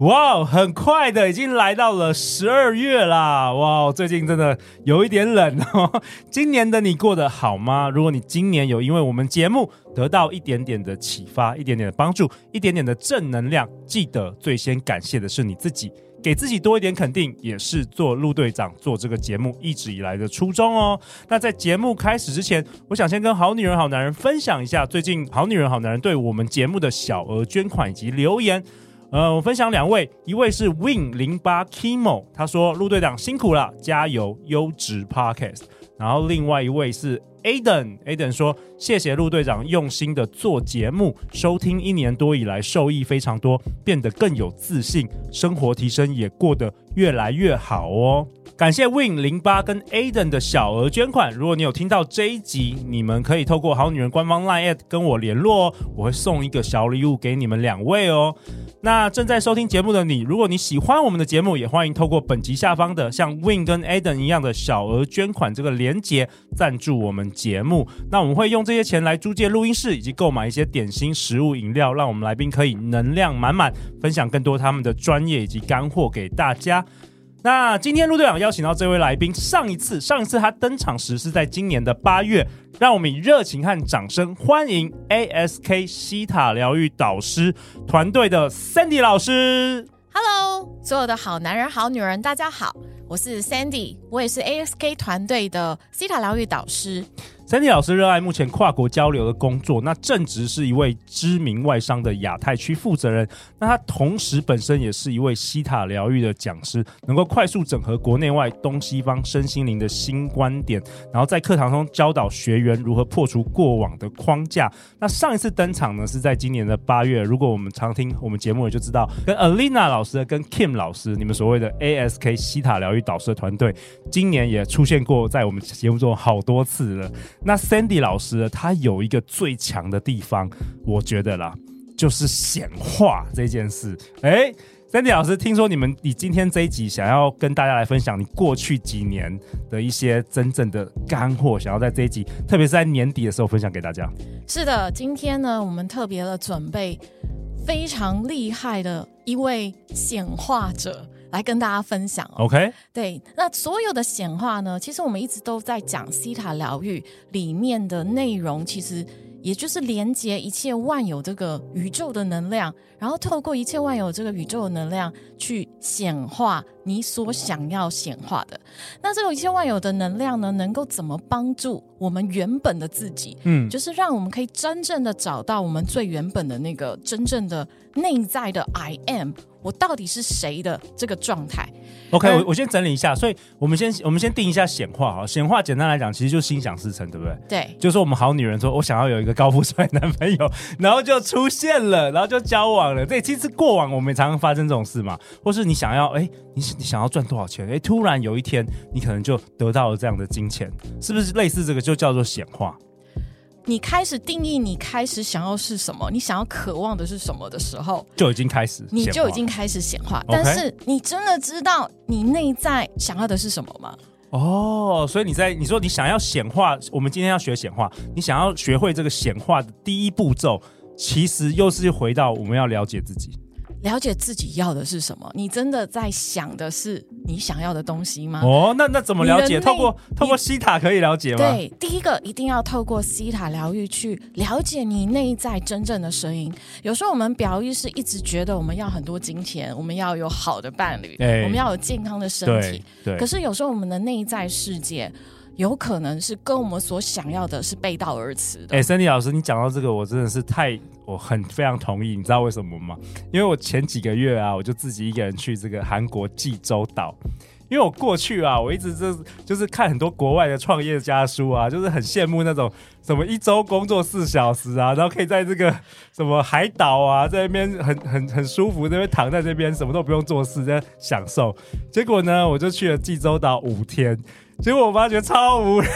哇很快的，已经来到了十二月啦！哇、最近真的有一点冷哦。今年的你过得好吗？如果你今年有因为我们节目得到一点点的启发、一点点的帮助、一点点的正能量，记得最先感谢的是你自己，给自己多一点肯定，也是做陆队长做这个节目一直以来的初衷哦。那在节目开始之前，我想先跟好女人、好男人分享一下最近好女人、好男人对我们节目的小额捐款以及留言。呃，我分享两位，一位是 Win 零八 Kimo，他说陆队长辛苦了，加油，优质 Podcast。然后另外一位是 Aden，Aden 说谢谢陆队长用心的做节目，收听一年多以来受益非常多，变得更有自信，生活提升也过得越来越好哦。感谢 Win 零八跟 Aden 的小额捐款。如果你有听到这一集，你们可以透过好女人官方 LINE@ 跟我联络哦，我会送一个小礼物给你们两位哦。那正在收听节目的你，如果你喜欢我们的节目，也欢迎透过本集下方的像 Win 跟 Aden 一样的小额捐款这个连结赞助我们节目。那我们会用这些钱来租借录音室，以及购买一些点心、食物、饮料，让我们来宾可以能量满满，分享更多他们的专业以及干货给大家。那今天陆队长邀请到这位来宾，上一次上一次他登场时是在今年的八月，让我们以热情和掌声欢迎 ASK 西塔疗愈导师团队的 Sandy 老师。Hello，所有的好男人、好女人，大家好，我是 Sandy，我也是 ASK 团队的西塔疗愈导师。Sandy 老师热爱目前跨国交流的工作，那正职是一位知名外商的亚太区负责人。那他同时本身也是一位西塔疗愈的讲师，能够快速整合国内外东西方身心灵的新观点，然后在课堂中教导学员如何破除过往的框架。那上一次登场呢是在今年的八月，如果我们常听我们节目也就知道，跟 Alina 老师、跟 Kim 老师，你们所谓的 ASK 西塔疗愈导师的团队，今年也出现过在我们节目中好多次了。那 Sandy 老师他有一个最强的地方，我觉得啦，就是显化这件事。哎，Sandy 老师，听说你们你今天这一集想要跟大家来分享你过去几年的一些真正的干货，想要在这一集，特别是在年底的时候分享给大家。是的，今天呢，我们特别的准备非常厉害的一位显化者。来跟大家分享哦。OK，对，那所有的显化呢，其实我们一直都在讲西塔疗愈里面的内容，其实也就是连接一切万有这个宇宙的能量，然后透过一切万有这个宇宙的能量去显化你所想要显化的。那这个一切万有的能量呢，能够怎么帮助我们原本的自己？嗯，就是让我们可以真正的找到我们最原本的那个真正的内在的 I am。我到底是谁的这个状态？OK，我我先整理一下，所以我们先我们先定一下显化哈。显化简单来讲，其实就是心想事成，对不对？对，就是我们好女人说，我想要有一个高富帅男朋友，然后就出现了，然后就交往了。对，其实过往我们也常常发生这种事嘛，或是你想要哎，你你想要赚多少钱？哎，突然有一天你可能就得到了这样的金钱，是不是类似这个就叫做显化？你开始定义，你开始想要是什么，你想要渴望的是什么的时候，就已经开始，你就已经开始显化。但是你真的知道你内在想要的是什么吗？哦，所以你在你说你想要显化，我们今天要学显化，你想要学会这个显化的第一步骤，其实又是回到我们要了解自己。了解自己要的是什么？你真的在想的是你想要的东西吗？哦，那那怎么了解？透过透过西塔可以了解吗？对，第一个一定要透过西塔疗愈去了解你内在真正的声音。有时候我们表意识一直觉得我们要很多金钱，我们要有好的伴侣，欸、我们要有健康的身体。对，对，可是有时候我们的内在世界。有可能是跟我们所想要的是背道而驰的。哎，Sandy 老师，你讲到这个，我真的是太，我很非常同意。你知道为什么吗？因为我前几个月啊，我就自己一个人去这个韩国济州岛，因为我过去啊，我一直就是就是看很多国外的创业家书啊，就是很羡慕那种什么一周工作四小时啊，然后可以在这个 什么海岛啊，在那边很很很舒服，在那边躺在这边什么都不用做事，在享受。结果呢，我就去了济州岛五天。结果我发觉超无聊，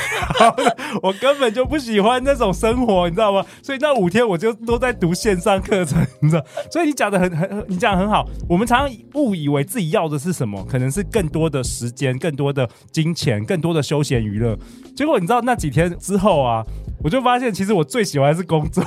我根本就不喜欢那种生活，你知道吗？所以那五天我就都在读线上课程，你知道？所以你讲的很很，你讲的很好。我们常常误以为自己要的是什么，可能是更多的时间、更多的金钱、更多的休闲娱乐。结果你知道那几天之后啊，我就发现其实我最喜欢的是工作。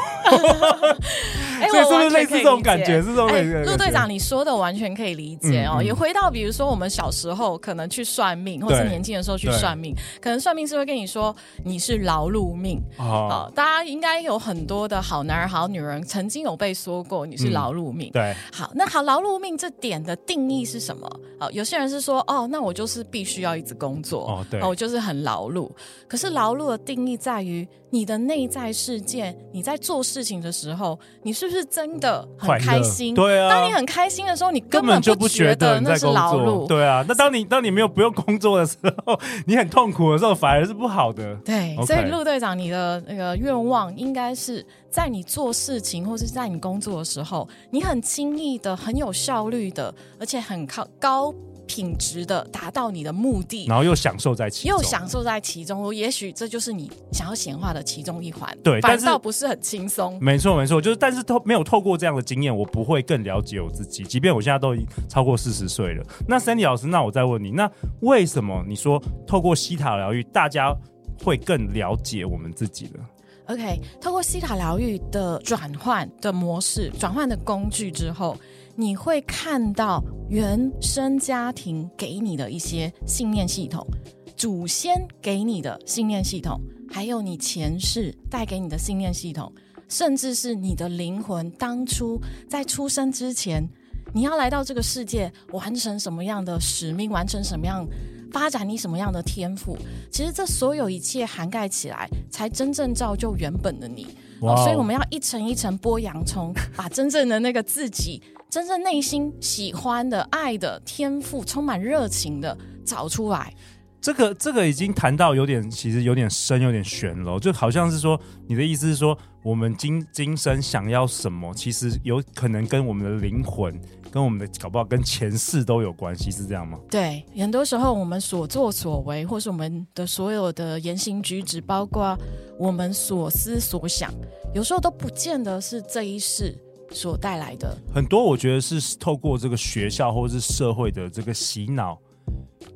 哎，所以是不是类似这种感觉？是这种感觉。陆队长，你说的完全可以理解哦。也回到比如说我们小时候可能去算命，或者是年轻的时候去算命，可能算命师会跟你说你是劳碌命哦。大家应该有很多的好男人、好女人曾经有被说过你是劳碌命。对，好，那好，劳碌命这点的定义是什么？哦，有些人是说哦，那我就是必须要一直工作哦，对，我就是很劳碌。可是劳碌的定义在于你的内在世界，你在做事情的时候，你是不是真的很开心？对啊，当你很开心的时候，你根本就不觉得那是劳碌。对啊，那当你当你没有不用工作的时候，你很痛苦的时候，反而是不好的。对，Okay. 所以陆队长，你的那个愿望应该是在你做事情或是在你工作的时候，你很轻易的、很有效率的，而且很靠高。品质的达到你的目的，然后又享受在其中，又享受在其中。也许这就是你想要显化的其中一环。对，反倒不是很轻松。没错，没错，就是但是透没有透过这样的经验，我不会更了解我自己。即便我现在都已经超过四十岁了。那 Sandy 老师，那我再问你，那为什么你说透过西塔疗愈，大家会更了解我们自己呢？OK，透过西塔疗愈的转换的模式、转换的工具之后。你会看到原生家庭给你的一些信念系统，祖先给你的信念系统，还有你前世带给你的信念系统，甚至是你的灵魂当初在出生之前，你要来到这个世界完成什么样的使命，完成什么样发展你什么样的天赋，其实这所有一切涵盖起来，才真正造就原本的你。所以我们要一层一层剥洋葱，把真正的那个自己。真正内心喜欢的、爱的、天赋、充满热情的找出来，这个这个已经谈到有点，其实有点深，有点悬了。就好像是说，你的意思是说，我们今今生想要什么，其实有可能跟我们的灵魂、跟我们的搞不好跟前世都有关系，是这样吗？对，很多时候我们所作所为，或是我们的所有的言行举止，包括我们所思所想，有时候都不见得是这一世。所带来的很多，我觉得是透过这个学校或者是社会的这个洗脑，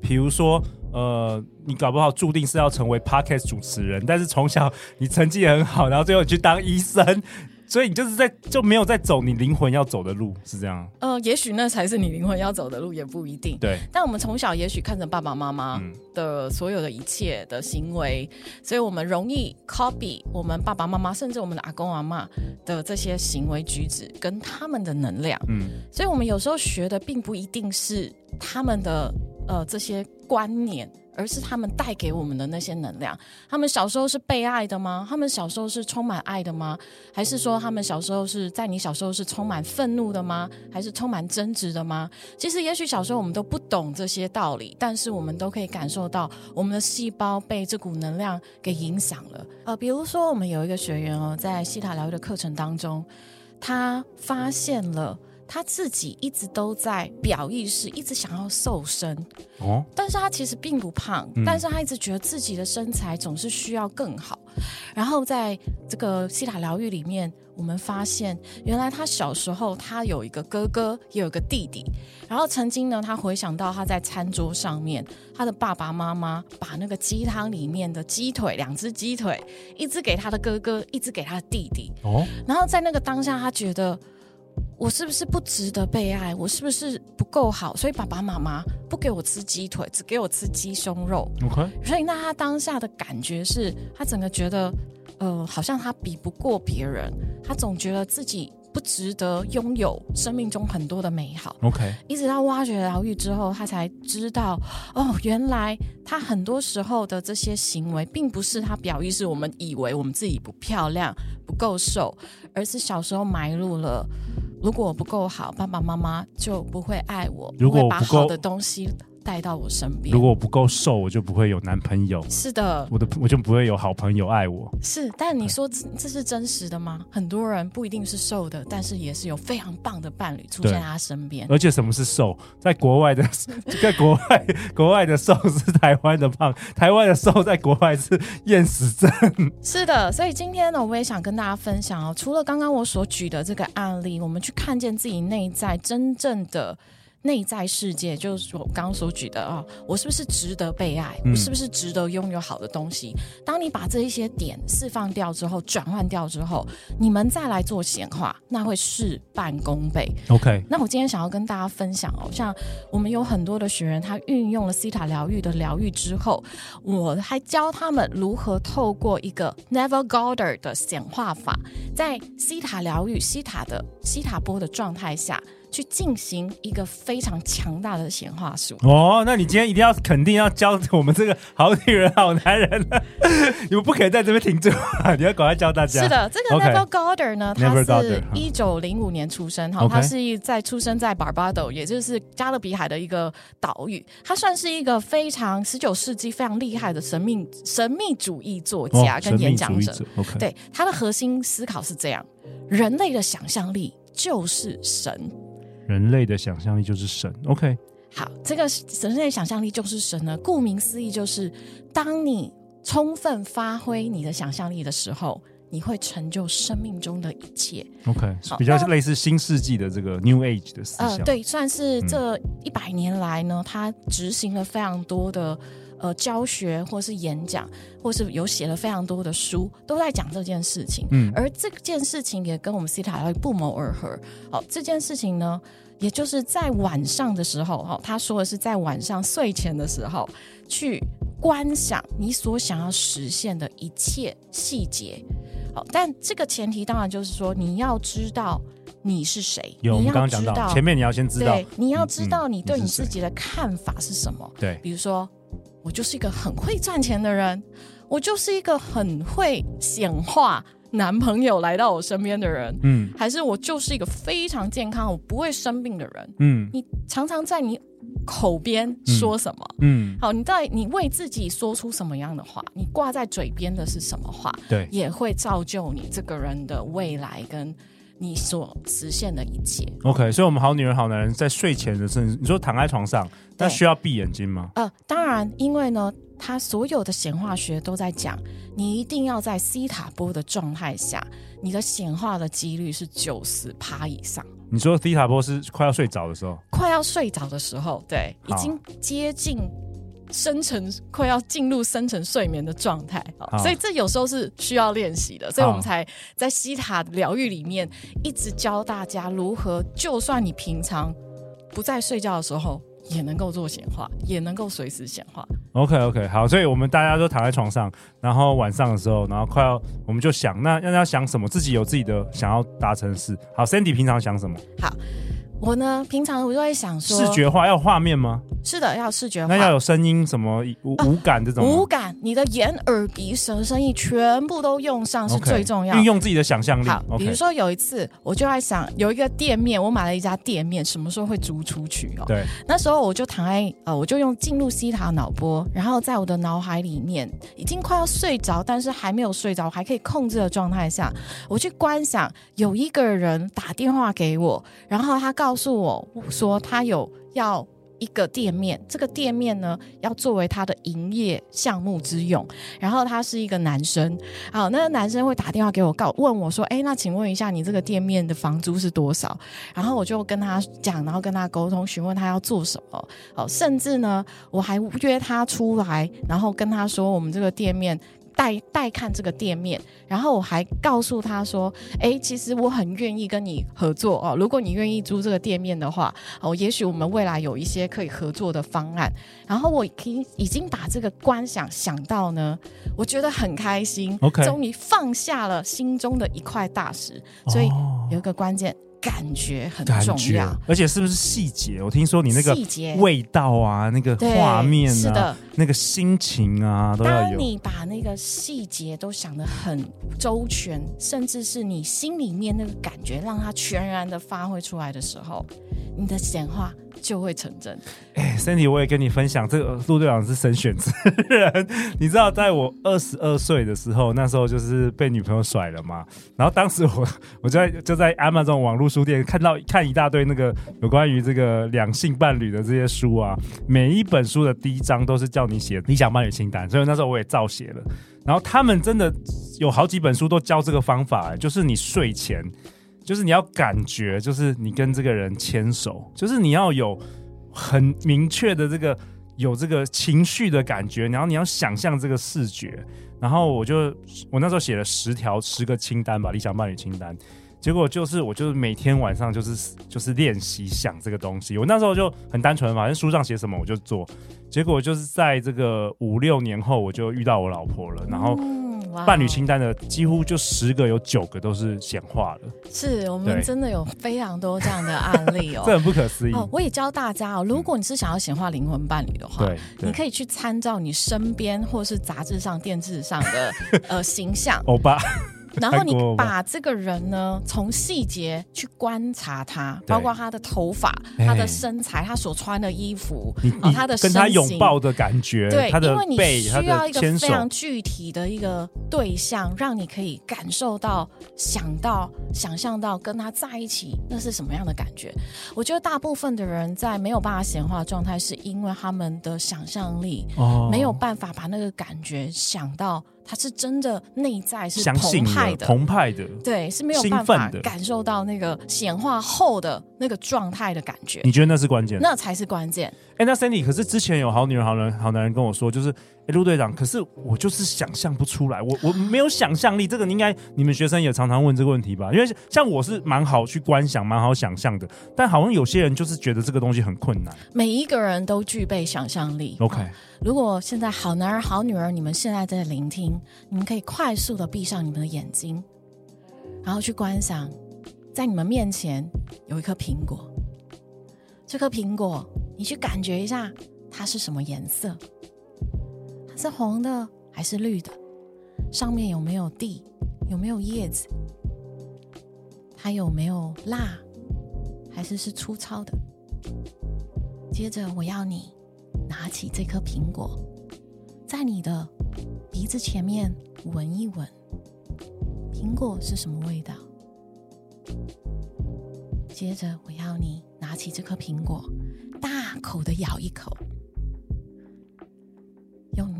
比如说，呃，你搞不好注定是要成为 Podcast 主持人，但是从小你成绩也很好，然后最后你去当医生。所以你就是在就没有在走你灵魂要走的路，是这样？呃，也许那才是你灵魂要走的路，也不一定。对。但我们从小也许看着爸爸妈妈的所有的一切的行为，嗯、所以我们容易 copy 我们爸爸妈妈，甚至我们的阿公阿妈的这些行为举止跟他们的能量。嗯。所以我们有时候学的并不一定是他们的呃这些观念。而是他们带给我们的那些能量。他们小时候是被爱的吗？他们小时候是充满爱的吗？还是说他们小时候是在你小时候是充满愤怒的吗？还是充满争执的吗？其实，也许小时候我们都不懂这些道理，但是我们都可以感受到我们的细胞被这股能量给影响了。呃，比如说，我们有一个学员哦，在西塔疗愈的课程当中，他发现了。他自己一直都在表意识，一直想要瘦身哦，但是他其实并不胖，嗯、但是他一直觉得自己的身材总是需要更好。然后在这个西塔疗愈里面，我们发现原来他小时候他有一个哥哥，也有一个弟弟。然后曾经呢，他回想到他在餐桌上面，他的爸爸妈妈把那个鸡汤里面的鸡腿，两只鸡腿，一只给他的哥哥，一只给他的弟弟。哦，然后在那个当下，他觉得。我是不是不值得被爱？我是不是不够好？所以爸爸妈妈不给我吃鸡腿，只给我吃鸡胸肉。OK。所以那他当下的感觉是，他整个觉得，呃，好像他比不过别人，他总觉得自己不值得拥有生命中很多的美好。OK。一直到挖掘疗愈之后，他才知道，哦，原来他很多时候的这些行为，并不是他表意是我们以为我们自己不漂亮、不够瘦，而是小时候埋入了。如果我不够好，爸爸妈妈就不会爱我。如果不会把好的东西带到我身边。如果我不够瘦，我就不会有男朋友。是的，我的我就不会有好朋友爱我。是，但你说这这是真实的吗？很多人不一定是瘦的，但是也是有非常棒的伴侣出现在他身边。而且什么是瘦？在国外的，在国外国外的瘦是台湾的胖，台湾的瘦在国外是厌食症。是的，所以今天呢，我也想跟大家分享哦，除了刚刚我所举的这个案例，我们去看见自己内在真正的。内在世界就是我刚刚所举的啊，我是不是值得被爱？我是不是值得拥有好的东西？嗯、当你把这一些点释放掉之后，转换掉之后，你们再来做显化，那会事半功倍。OK，那我今天想要跟大家分享哦，像我们有很多的学员，他运用了西塔疗愈的疗愈之后，我还教他们如何透过一个 Neville Goddard 的显化法，在西塔疗愈、西塔的西塔波的状态下。去进行一个非常强大的显化术哦，那你今天一定要肯定要教我们这个好女人好男人了，你们不可以在这边停住啊！你要赶快教大家。是的，这个 Neville Goddard 呢.他是一九零五年出生，哈，他是在出生在 Barbados，也就是加勒比海的一个岛屿。他算是一个非常十九世纪非常厉害的神秘神秘主义作家跟演讲者。哦、者对，他的核心思考是这样：人类的想象力就是神。人类的想象力就是神。OK，好，这个人类的想象力就是神呢。顾名思义，就是当你充分发挥你的想象力的时候，你会成就生命中的一切。OK，比较是类似新世纪的这个 New Age 的思想。呃，对，算是这一百年来呢，他执行了非常多的呃教学，或是演讲，或是有写了非常多的书，都在讲这件事情。嗯，而这件事情也跟我们西塔疗愈不谋而合。好，这件事情呢。也就是在晚上的时候，哈，他说的是在晚上睡前的时候，去观想你所想要实现的一切细节。好，但这个前提当然就是说，你要知道你是谁。有，你要知道前面你要先知道，对，你要知道你对你自己的看法是什么。对，比如说，我就是一个很会赚钱的人，我就是一个很会显化。男朋友来到我身边的人，嗯，还是我就是一个非常健康、我不会生病的人，嗯，你常常在你口边说什么，嗯，好，你在你为自己说出什么样的话，你挂在嘴边的是什么话，对，也会造就你这个人的未来跟你所实现的一切。OK，所以，我们好女人、好男人在睡前的时候，你说躺在床上，那需要闭眼睛吗？呃，当然，因为呢。他所有的显化学都在讲，你一定要在西塔波的状态下，你的显化的几率是九十趴以上。你说西塔波是快要睡着的时候？快要睡着的时候，对，已经接近深沉，快要进入深层睡眠的状态。所以这有时候是需要练习的，所以我们才在西塔疗愈里面一直教大家如何，就算你平常不在睡觉的时候。也能够做显化，也能够随时显化。OK OK，好，所以我们大家都躺在床上，然后晚上的时候，然后快要，我们就想，那要要想什么？自己有自己的想要达成事。好，Sandy 平常想什么？好。我呢，平常我就会想说，视觉化要画面吗？是的，要视觉化。那要有声音，什么五五感这种？五感，你的眼、耳、鼻、舌、身、意全部都用上是最重要的。运用自己的想象力。好，比如说有一次，我就在想，有一个店面，我买了一家店面，什么时候会租出去哦？对。那时候我就躺在呃，我就用进入西塔脑波，然后在我的脑海里面，已经快要睡着，但是还没有睡着，还可以控制的状态下，我去观想有一个人打电话给我，然后他告诉我。说他有要一个店面，这个店面呢要作为他的营业项目之用。然后他是一个男生，好，那个男生会打电话给我告问我说：“哎，那请问一下，你这个店面的房租是多少？”然后我就跟他讲，然后跟他沟通，询问他要做什么。好，甚至呢，我还约他出来，然后跟他说我们这个店面。带带看这个店面，然后我还告诉他说：“哎，其实我很愿意跟你合作哦。如果你愿意租这个店面的话，哦，也许我们未来有一些可以合作的方案。然后我已经已经把这个观想想到呢，我觉得很开心，Okay. 终于放下了心中的一块大石。所以有一个关键。”感觉很重要，而且是不是细节？我听说你那个味道啊，那个画面啊，是的，那个心情啊，都要有。当你把那个细节都想得很周全，甚至是你心里面那个感觉，让它全然的发挥出来的时候，你的显化就会成真。哎，Sandy，我也跟你分享，这个陆队长是神选之人。你知道，在我二十二岁的时候，那时候就是被女朋友甩了嘛。然后当时我 我就在就在 Amazon 网络书店看到看一大堆那个有关于这个两性伴侣的这些书啊，每一本书的第一章都是叫你写理想伴侣清单，所以那时候我也照写了。然后他们真的有好几本书都教这个方法，就是你睡前，就是你要感觉，就是你跟这个人牵手，就是你要有。很明确的这个有这个情绪的感觉，然后你要想象这个视觉，然后我就我那时候写了十条十个清单吧，理想伴侣清单，结果就是我就是每天晚上就是就是练习想这个东西，我那时候就很单纯嘛，反正书上写什么我就做，结果就是在这个五六年后我就遇到我老婆了，然后。伴侣清单的几乎就十个有九个都是显化了，是我们真的有非常多这样的案例哦，这很不可思议。哦。我也教大家哦，如果你是想要显化灵魂伴侣的话，对，你可以去参照你身边或是杂志上、电视上的呃形象，欧巴。然后你把这个人呢，从细节去观察他，包括他的头发、他的身材、他所穿的衣服，啊，他的跟他拥抱的感觉，对，他的背，因为你需要一个非常具体的一个对象，让你可以感受到、想到、想象到跟他在一起那是什么样的感觉。我觉得大部分的人在没有办法显化状态，是因为他们的想象力没有办法把那个感觉想到。他是真的内在是澎湃的，澎湃的，对，是没有办法感受到那个显化后的那个状态的感觉。你觉得那是关键？那才是关键。哎、欸，那 Sandy，可是之前有好女人、好男人、好男人跟我说，就是哎，陆、欸、队长，可是我就是想象不出来，我我没有想象力。这个应该你们学生也常常问这个问题吧？因为像我是蛮好去观想、蛮好想象的，但好像有些人就是觉得这个东西很困难。每一个人都具备想象力。OK。如果现在好男儿、好女儿，你们现在在聆听，你们可以快速的闭上你们的眼睛，然后去观想，在你们面前有一颗苹果。这颗苹果，你去感觉一下，它是什么颜色？是红的还是绿的？上面有没有蒂？有没有叶子？它有没有辣？还是是粗糙的？接着，我要你。拿起这颗苹果，在你的鼻子前面闻一闻，苹果是什么味道？接着，我要你拿起这颗苹果，大口的咬一口，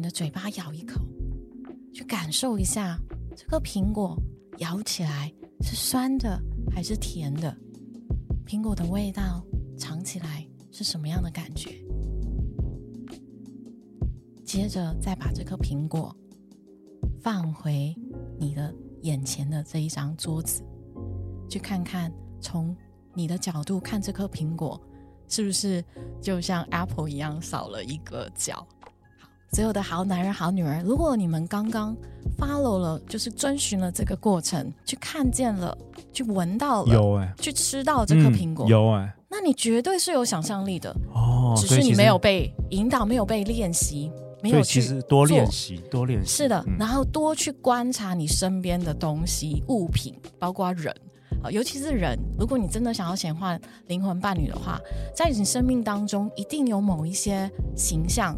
你的嘴巴咬一口，去感受一下这颗苹果咬起来是酸的还是甜的？苹果的味道尝起来是什么样的感觉？接着再把这颗苹果放回你的眼前的这一张桌子，去看看从你的角度看这颗苹果是不是就像 Apple 一样少了一个角。好，所有的好男人、好女人，如果你们刚刚 follow 了，就是遵循了这个过程，去看见了，去闻到了，有哎，去吃到这颗苹果，嗯、有哎，那你绝对是有想象力的哦，只是你没有被引导，没有被练习。没有去其实多练习，多练习是的，嗯，然后多去观察你身边的东西、物品，包括人啊，尤其是人。如果你真的想要显化灵魂伴侣的话，在你生命当中一定有某一些形象。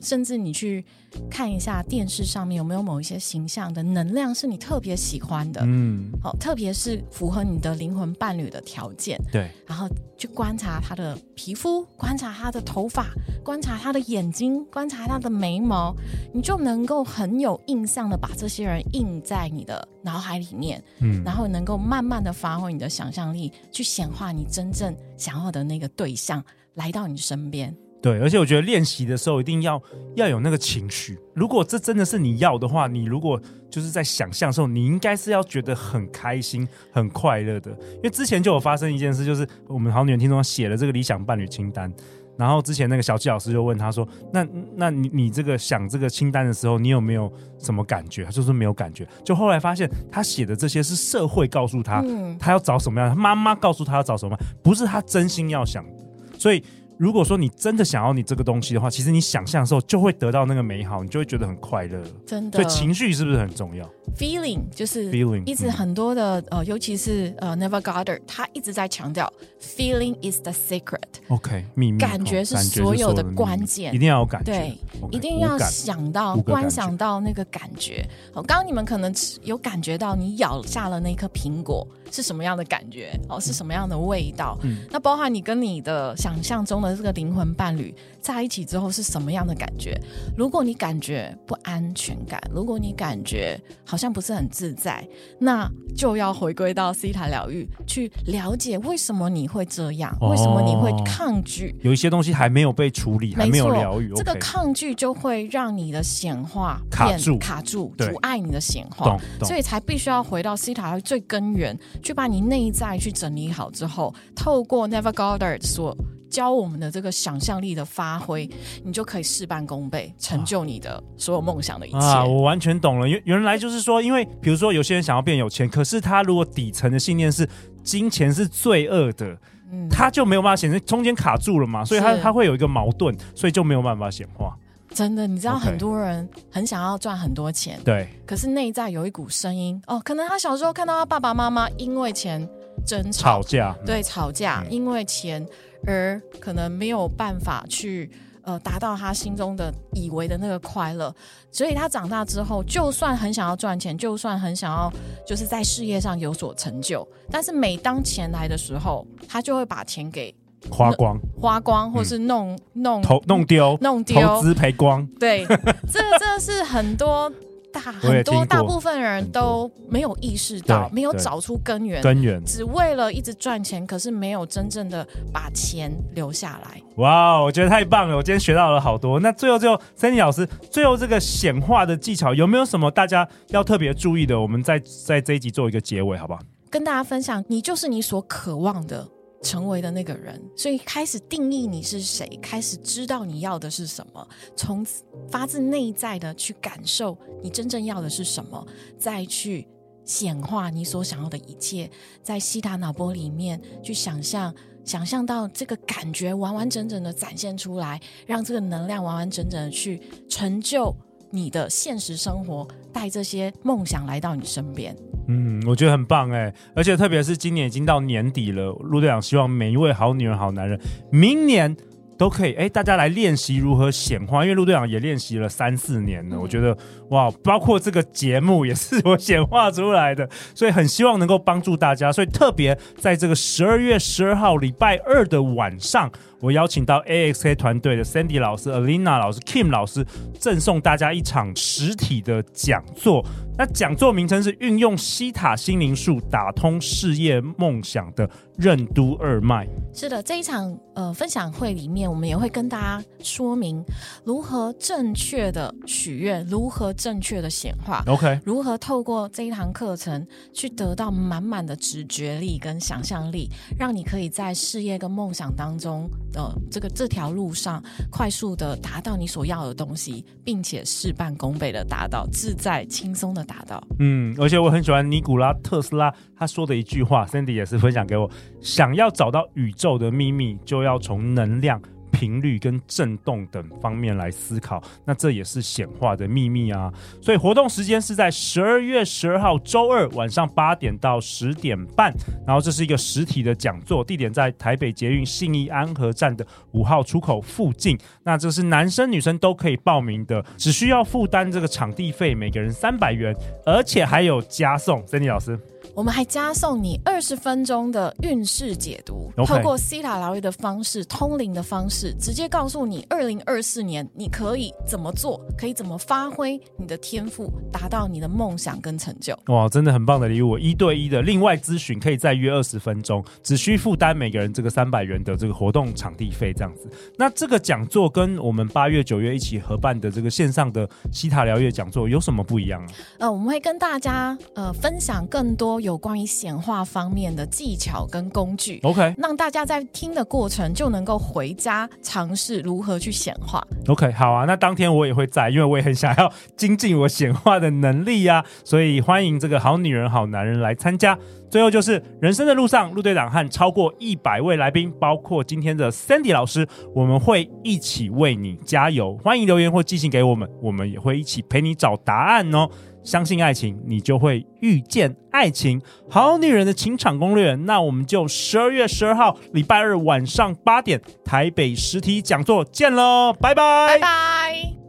甚至你去看一下电视上面有没有某一些形象的能量是你特别喜欢的，嗯，好，特别是符合你的灵魂伴侣的条件，对，然后去观察他的皮肤，观察他的头发，观察他的眼睛，观察他的眉毛，你就能够很有印象的把这些人印在你的脑海里面，嗯，然后能够慢慢的发挥你的想象力，去显化你真正想要的那个对象来到你身边。对，而且我觉得练习的时候一定要要有那个情绪。如果这真的是你要的话，你如果就是在想象的时候，你应该是要觉得很开心、很快乐的。因为之前就有发生一件事，就是我们好女人听众写了这个理想伴侣清单，然后之前那个小纪老师就问他说：“那那你你这个想这个清单的时候，你有没有什么感觉？”他就说没有感觉。就后来发现他写的这些是社会告诉他他要找什么样的，他妈妈告诉他要找什么，不是他真心要想的。所以。如果说你真的想要你这个东西的话，其实你想象的时候就会得到那个美好，你就会觉得很快乐。真的，所以情绪是不是很重要？Feeling 就是 feeling，一直很多的、嗯、呃，尤其是呃 Goddard 他一直在强调，Feeling is the secret。OK，秘密感觉是所有的关键，一定要有感觉，对，okay, 一定要想到观想到那个感觉。好，刚刚你们可能有感觉到，你咬下了那颗苹果是什么样的感觉？哦，是什么样的味道？嗯，那包含你跟你的想象中的这个灵魂伴侣在一起之后是什么样的感觉？如果你感觉不安全感，如果你感觉好像不是很自在，那就要回归到西塔疗愈，去了解为什么你会这样，为什么你会抗拒？有一些东西还没有被处理，还没有疗愈，这个抗拒就会让你的显化卡住，卡住，阻碍你的显化，所以才必须要回到西塔最根源，去把你内在去整理好之后，透过 Neville Goddard 所教我们的这个想象力的发挥，你就可以事半功倍，成就你的所有梦想的一切。啊，我完全懂了。原原来就是说，因为比如说有些人想要变有钱，可是他如果底层的信念是金钱是罪恶的，嗯，他就没有办法显示，中间卡住了嘛，所以他他会有一个矛盾，所以就没有办法显化。真的，你知道很多人很想要赚很多钱，对，可是内在有一股声音，哦，可能他小时候看到他爸爸妈妈因为钱争吵，吵架，对，吵架，嗯，因为钱。而可能没有办法去呃达到他心中的以为的那个快乐，所以他长大之后，就算很想要赚钱，就算很想要就是在事业上有所成就，但是每当钱来的时候，他就会把钱给花光，花光，或是弄、嗯、弄投弄丢，弄丢，投资赔光。对，这这是很多。大很多大部分人都没有意识到，没有找出根源，根源只为了一直赚钱，可是没有真正的把钱留下来。哇，我觉得太棒了！我今天学到了好多。那最后最后，Sandy 老师，最后这个显化的技巧有没有什么大家要特别注意的？我们在在这一集做一个结尾，好不好？跟大家分享，你就是你所渴望的。成为的那个人，所以开始定义你是谁，开始知道你要的是什么，从发自内在的去感受你真正要的是什么，再去显化你所想要的一切，在西塔脑波里面去想象，想象到这个感觉完完整整的展现出来，让这个能量完完整整的去成就你的现实生活，带这些梦想来到你身边。嗯，我觉得很棒哎，而且特别是今年已经到年底了，陆队长希望每一位好女人、好男人，明年都可以哎，大家来练习如何显化，因为陆队长也练习了三四年了，嗯、我觉得哇，包括这个节目也是我显化出来的，所以很希望能够帮助大家，所以特别在这个十二月十二号礼拜二的晚上。我邀请到 AXA 团队的 Sandy 老师、Alina 老师、Kim 老师，赠送大家一场实体的讲座。那讲座名称是运用西塔心灵术打通事业梦想的任督二脉。是的，这一场呃分享会里面，我们也会跟大家说明如何正确的许愿，如何正确的显化。OK，如何透过这一堂课程去得到满满的直觉力跟想象力，让你可以在事业跟梦想当中。呃，这个这条路上快速的达到你所要的东西，并且事半功倍的达到，自在轻松的达到。嗯，而且我很喜欢尼古拉特斯拉他说的一句话，Cindy 也是分享给我：想要找到宇宙的秘密，就要从能量。频率跟震动等方面来思考，那这也是显化的秘密啊！所以活动时间是在十二月十二号周二晚上八点到十点半，然后这是一个实体的讲座，地点在台北捷运信义安和站的五号出口附近。那这是男生女生都可以报名的，只需要负担这个场地费，每个人三百元，而且还有加送。Sandy 老师。我们还加送你二十分钟的运势解读，Okay. 透过西塔疗愈的方式、通灵的方式，直接告诉你二零二四年你可以怎么做，可以怎么发挥你的天赋，达到你的梦想跟成就。哇，真的很棒的礼物！一对一的，另外咨询可以再约二十分钟，只需负担每个人这个三百元的这个活动场地费，这样子。那这个讲座跟我们八月、九月一起合办的这个线上的西塔疗愈讲座有什么不一样啊？呃，我们会跟大家呃分享更多。有关于显化方面的技巧跟工具，OK，让大家在听的过程就能够回家尝试如何去显化。OK，好啊，那当天我也会在，因为我也很想要精进我显化的能力呀、啊，所以欢迎这个好女人、好男人来参加。最后就是人生的路上，陆队长和超过一百位来宾，包括今天的 Sandy 老师，我们会一起为你加油。欢迎留言或寄信给我们，我们也会一起陪你找答案哦。相信爱情，你就会遇见爱情。好女人的情场攻略，那我们就十二月十二号礼拜二晚上八点台北实体讲座见喽，拜拜，拜拜。